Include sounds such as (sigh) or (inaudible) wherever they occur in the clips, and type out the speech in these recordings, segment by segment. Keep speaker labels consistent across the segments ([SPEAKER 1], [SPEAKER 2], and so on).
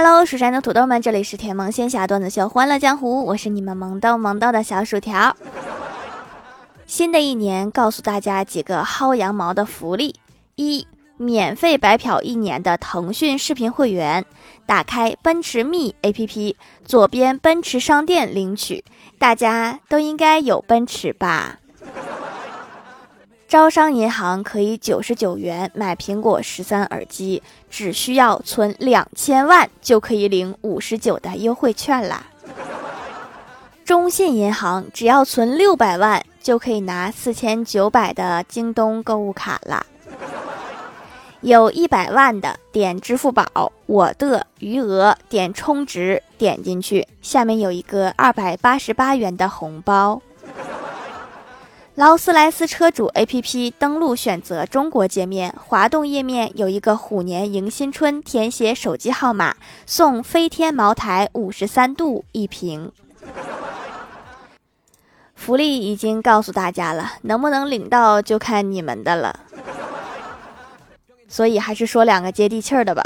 [SPEAKER 1] Hello，蜀山的土豆们，这里是甜萌仙侠段子秀欢乐江湖，我是你们萌逗萌逗的小薯条。新的一年，告诉大家几个薅羊毛的福利：一、免费白嫖一年的腾讯视频会员，打开奔驰 me APP，左边奔驰商店领取。大家都应该有奔驰吧？招商银行可以九十九元买苹果十三耳机，只需要存两千万就可以领五十九的优惠券啦。中信银行只要存六百万就可以拿四千九百的京东购物卡啦。有一百万的点支付宝，我的余额点充值，点进去，下面有一个二百八十八元的红包。劳斯莱斯车主 APP 登录，选择中国界面，滑动页面有一个虎年迎新春，填写手机号码送飞天茅台五十三度一瓶。福利已经告诉大家了，能不能领到就看你们的了。所以还是说两个接地气儿的吧。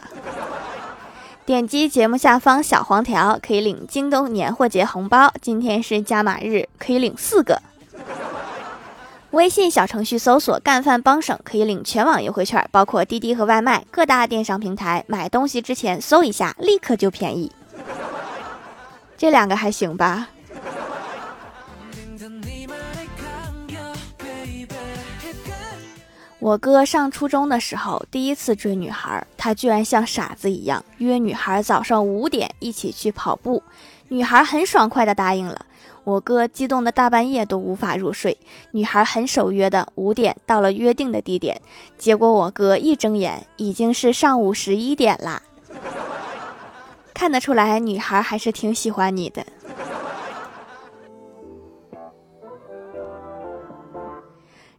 [SPEAKER 1] 点击节目下方小黄条可以领京东年货节红包，今天是加码日，可以领四个。微信小程序搜索“干饭帮省”，可以领全网优惠券，包括滴滴和外卖各大电商平台。买东西之前搜一下，立刻就便宜。这两个还行吧？我哥上初中的时候第一次追女孩，他居然像傻子一样约女孩早上五点一起去跑步，女孩很爽快的答应了。我哥激动的大半夜都无法入睡，女孩很守约的五点到了约定的地点，结果我哥一睁眼已经是上午十一点啦。看得出来，女孩还是挺喜欢你的。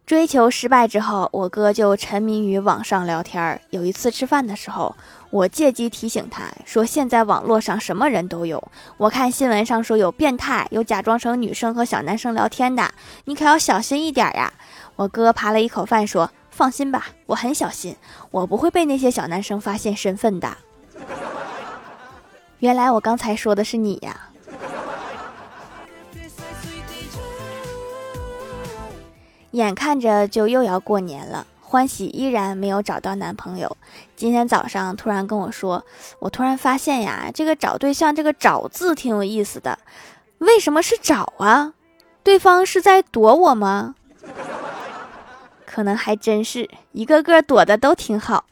[SPEAKER 1] 追求失败之后，我哥就沉迷于网上聊天。有一次吃饭的时候，我借机提醒他说：“现在网络上什么人都有，我看新闻上说有变态，有假装成女生和小男生聊天的，你可要小心一点呀。”我哥扒了一口饭说：“放心吧，我很小心，我不会被那些小男生发现身份的。”原来我刚才说的是你呀。眼看着就又要过年了，欢喜依然没有找到男朋友。今天早上突然跟我说，我突然发现呀，这个找对象这个“找”字挺有意思的。为什么是找啊？对方是在躲我吗？(laughs) 可能还真是一个个躲的都挺好。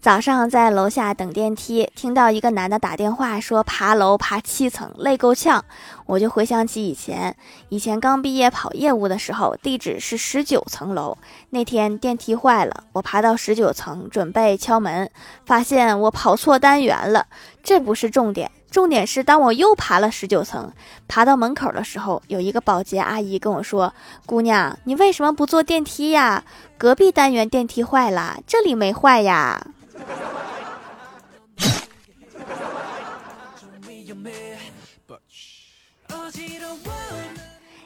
[SPEAKER 1] 早上在楼下等电梯，听到一个男的打电话说爬楼爬七层累够呛，我就回想起以前，以前刚毕业跑业务的时候，地址是十九层楼。那天电梯坏了，我爬到十九层准备敲门，发现我跑错单元了。这不是重点，重点是当我又爬了十九层，爬到门口的时候，有一个保洁阿姨跟我说：“姑娘，你为什么不坐电梯呀？隔壁单元电梯坏了，这里没坏呀。”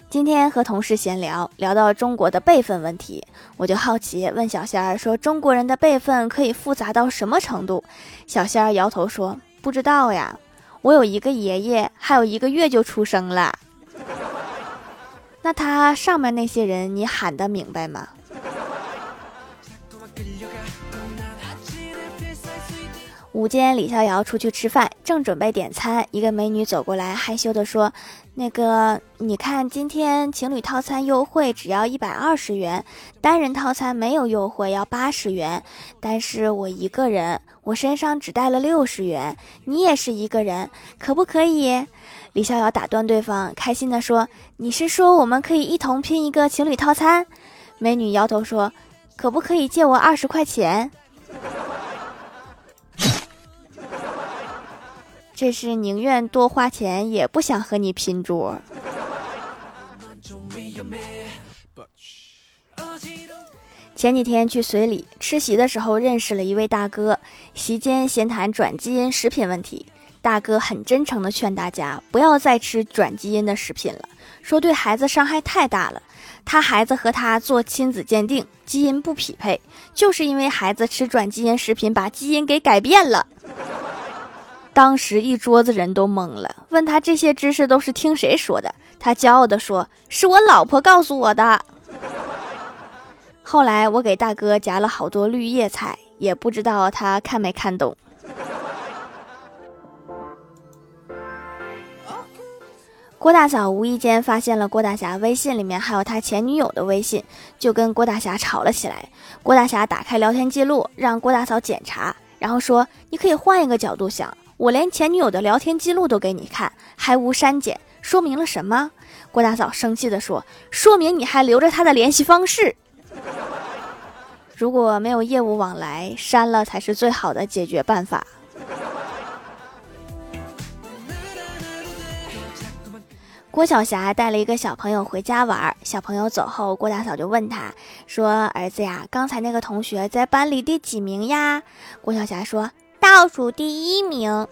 [SPEAKER 1] 今天和同事闲聊，聊到中国的辈分问题，我就好奇问小仙儿说：“中国人的辈分可以复杂到什么程度？”小仙儿摇头说：“不知道呀，我有一个爷爷，还有一个月就出生了。那他上面那些人，你喊得明白吗？”午间，李逍遥出去吃饭，正准备点餐，一个美女走过来，害羞地说：“那个，你看今天情侣套餐优惠只要一百二十元，单人套餐没有优惠，要八十元。但是我一个人，我身上只带了六十元，你也是一个人，可不可以？”李逍遥打断对方，开心地说：“你是说我们可以一同拼一个情侣套餐？”美女摇头说：“可不可以借我二十块钱？”这是宁愿多花钱也不想和你拼桌。前几天去随礼吃席的时候，认识了一位大哥，席间闲谈转基因食品问题。大哥很真诚的劝大家不要再吃转基因的食品了，说对孩子伤害太大了。他孩子和他做亲子鉴定，基因不匹配，就是因为孩子吃转基因食品把基因给改变了。当时一桌子人都懵了，问他这些知识都是听谁说的？他骄傲地说：“是我老婆告诉我的。”后来我给大哥夹了好多绿叶菜，也不知道他看没看懂。郭大嫂无意间发现了郭大侠微信里面还有他前女友的微信，就跟郭大侠吵了起来。郭大侠打开聊天记录，让郭大嫂检查，然后说：“你可以换一个角度想，我连前女友的聊天记录都给你看，还无删减，说明了什么？”郭大嫂生气地说：“说明你还留着他的联系方式。如果没有业务往来，删了才是最好的解决办法。”郭晓霞带了一个小朋友回家玩，小朋友走后，郭大嫂就问他说：“儿子呀，刚才那个同学在班里第几名呀？”郭晓霞说：“倒数第一名。”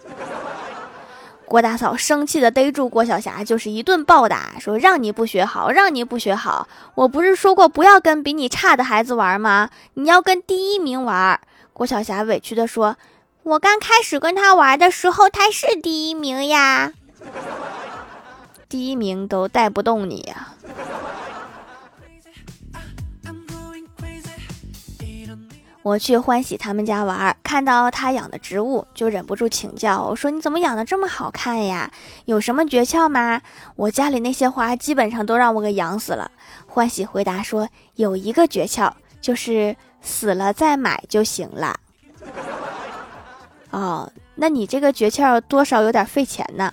[SPEAKER 1] 郭大嫂生气的逮住郭晓霞，就是一顿暴打，说：“让你不学好，让你不学好！我不是说过不要跟比你差的孩子玩吗？你要跟第一名玩。”郭晓霞委屈的说：“我刚开始跟他玩的时候，他是第一名呀。”第一名都带不动你呀！我去欢喜他们家玩，看到他养的植物，就忍不住请教我说：“你怎么养的这么好看呀？有什么诀窍吗？”我家里那些花基本上都让我给养死了。欢喜回答说：“有一个诀窍，就是死了再买就行了。”哦，那你这个诀窍多少有点费钱呢？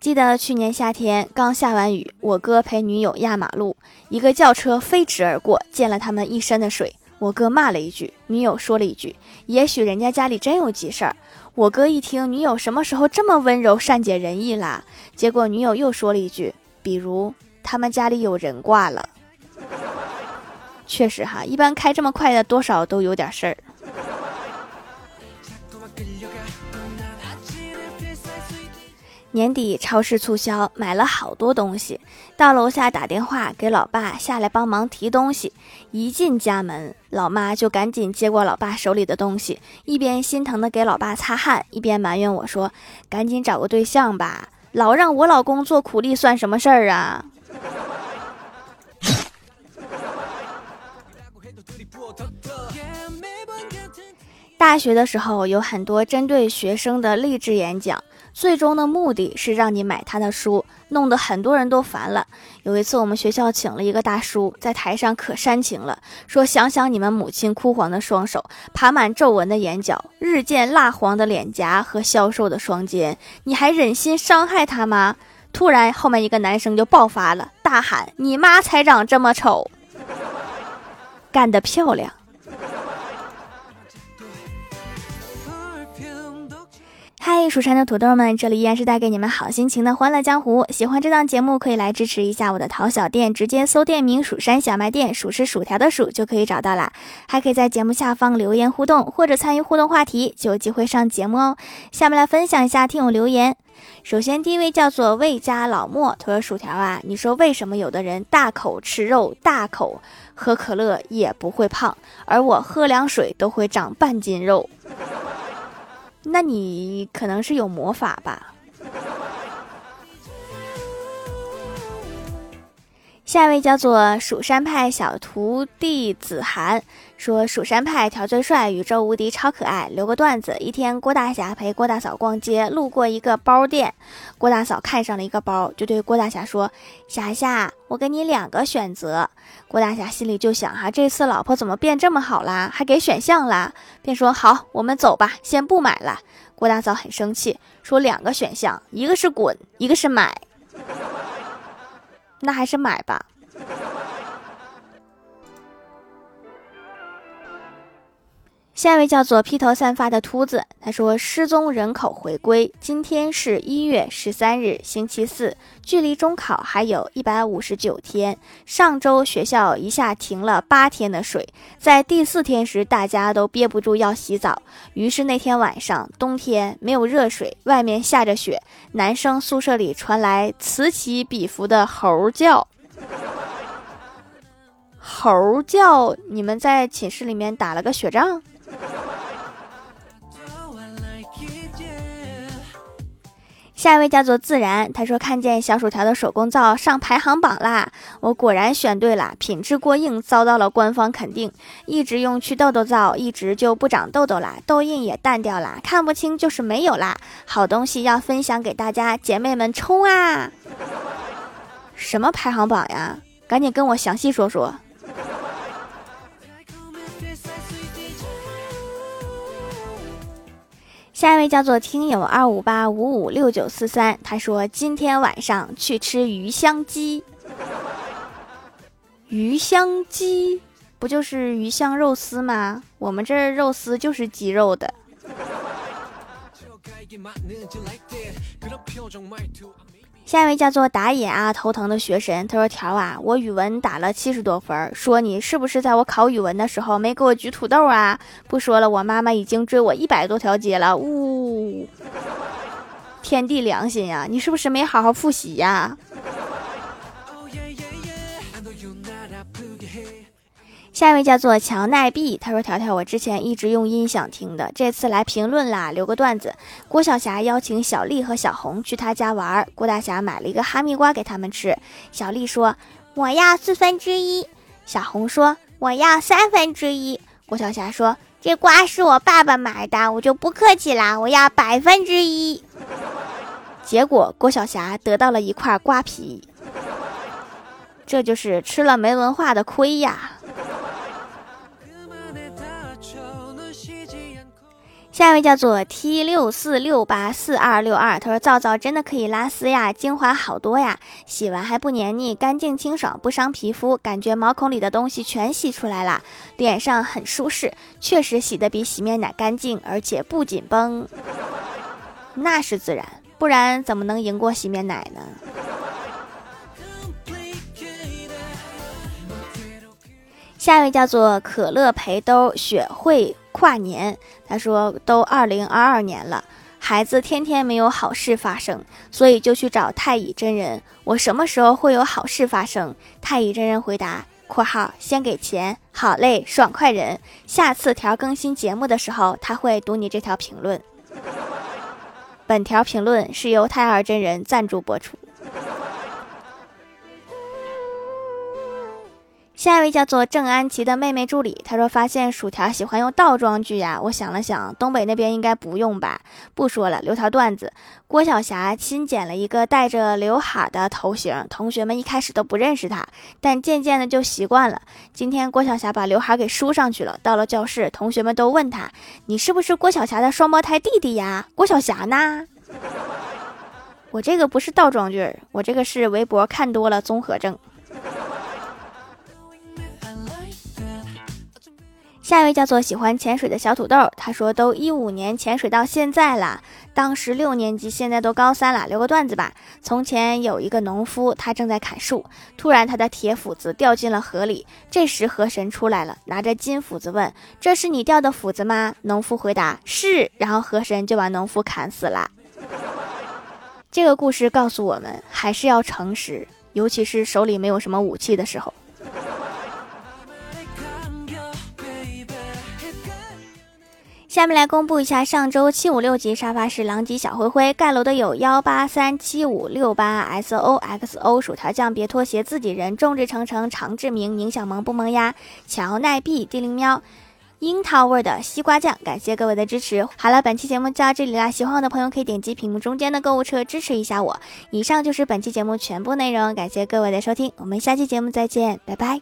[SPEAKER 1] 记得去年夏天刚下完雨，我哥陪女友压马路，一个轿车飞驰而过，溅了他们一身的水。我哥骂了一句，女友说了一句：“也许人家家里真有急事儿。”我哥一听，女友什么时候这么温柔善解人意啦？结果女友又说了一句：“比如他们家里有人挂了。”确实哈，一般开这么快的，多少都有点事儿。年底超市促销，买了好多东西。到楼下打电话给老爸下来帮忙提东西。一进家门，老妈就赶紧接过老爸手里的东西，一边心疼的给老爸擦汗，一边埋怨我说：“赶紧找个对象吧，老让我老公做苦力算什么事儿啊？” (laughs) 大学的时候有很多针对学生的励志演讲。最终的目的是让你买他的书，弄得很多人都烦了。有一次，我们学校请了一个大叔，在台上可煽情了，说：“想想你们母亲枯黄的双手、爬满皱纹的眼角、日渐蜡黄的脸颊和消瘦的双肩，你还忍心伤害他吗？”突然，后面一个男生就爆发了，大喊：“你妈才长这么丑！”干得漂亮！嗨，蜀山的土豆们，这里依然是带给你们好心情的欢乐江湖。喜欢这档节目，可以来支持一下我的淘小店，直接搜店名“蜀山小卖店”，数是薯条的数就可以找到啦。还可以在节目下方留言互动，或者参与互动话题，就有机会上节目哦。下面来分享一下听友留言。首先第一位叫做魏家老莫，他说：“薯条啊，你说为什么有的人大口吃肉，大口喝可乐也不会胖，而我喝凉水都会长半斤肉？”那你可能是有魔法吧。下一位叫做蜀山派小徒弟子涵说：“蜀山派条最帅，宇宙无敌，超可爱。”留个段子：一天，郭大侠陪郭大嫂逛街，路过一个包店，郭大嫂看上了一个包，就对郭大侠说：“侠侠，我给你两个选择。”郭大侠心里就想：哈，这次老婆怎么变这么好啦？还给选项啦？便说：“好，我们走吧，先不买了。”郭大嫂很生气，说：“两个选项，一个是滚，一个是买。”那还是买吧。下一位叫做披头散发的秃子，他说失踪人口回归，今天是一月十三日，星期四，距离中考还有一百五十九天。上周学校一下停了八天的水，在第四天时，大家都憋不住要洗澡，于是那天晚上，冬天没有热水，外面下着雪，男生宿舍里传来此起彼伏的猴叫。猴叫，你们在寝室里面打了个雪仗？下一位叫做自然，他说看见小薯条的手工皂上排行榜啦，我果然选对了，品质过硬，遭到了官方肯定。一直用祛痘痘皂，一直就不长痘痘啦，痘印也淡掉啦，看不清就是没有啦。好东西要分享给大家，姐妹们冲啊！什么排行榜呀？赶紧跟我详细说说。下一位叫做听友二五八五五六九四三，他说今天晚上去吃鱼香鸡。鱼香鸡不就是鱼香肉丝吗？我们这肉丝就是鸡肉的。下一位叫做打野啊，头疼的学神，他说：“条啊，我语文打了七十多分，说你是不是在我考语文的时候没给我举土豆啊？不说了，我妈妈已经追我一百多条街了。呜，天地良心呀，你是不是没好好复习呀？”下一位叫做乔奈碧，他说：“条条，我之前一直用音响听的，这次来评论啦，留个段子。郭晓霞邀请小丽和小红去他家玩，郭大侠买了一个哈密瓜给他们吃。小丽说：我要四分之一。小红说：我要三分之一。郭晓霞说：这瓜是我爸爸买的，我就不客气啦，我要百分之一。(laughs) 结果郭晓霞得到了一块瓜皮，这就是吃了没文化的亏呀。”下一位叫做 T 六四六八四二六二，他说：“皂皂真的可以拉丝呀，精华好多呀，洗完还不黏腻，干净清爽，不伤皮肤，感觉毛孔里的东西全洗出来了，脸上很舒适，确实洗的比洗面奶干净，而且不紧绷。(laughs) 那是自然，不然怎么能赢过洗面奶呢？” (laughs) 下一位叫做可乐陪兜雪慧。跨年，他说都二零二二年了，孩子天天没有好事发生，所以就去找太乙真人。我什么时候会有好事发生？太乙真人回答：（括号先给钱，好嘞，爽快人。下次条更新节目的时候，他会读你这条评论。(laughs) 本条评论是由太二真人赞助播出。下一位叫做郑安琪的妹妹助理，她说发现薯条喜欢用倒装句呀。我想了想，东北那边应该不用吧。不说了，留条段子。郭晓霞新剪了一个带着刘海的头型，同学们一开始都不认识她，但渐渐的就习惯了。今天郭晓霞把刘海给梳上去了，到了教室，同学们都问她：“你是不是郭晓霞的双胞胎弟弟呀？”郭晓霞呢？(laughs) 我这个不是倒装句，我这个是微博看多了综合症。下一位叫做喜欢潜水的小土豆，他说都一五年潜水到现在了，当时六年级，现在都高三了。留个段子吧。从前有一个农夫，他正在砍树，突然他的铁斧子掉进了河里。这时河神出来了，拿着金斧子问：“这是你掉的斧子吗？”农夫回答：“是。”然后河神就把农夫砍死了。这个故事告诉我们，还是要诚实，尤其是手里没有什么武器的时候。下面来公布一下上周七五六级沙发是狼藉小灰灰盖楼的有幺八三七五六八 S O X O 薯条酱别拖鞋自己人众志成城常志明宁小萌不萌呀乔奈碧地灵喵樱桃味的西瓜酱感谢各位的支持。好了，本期节目就到这里啦，喜欢我的朋友可以点击屏幕中间的购物车支持一下我。以上就是本期节目全部内容，感谢各位的收听，我们下期节目再见，拜拜。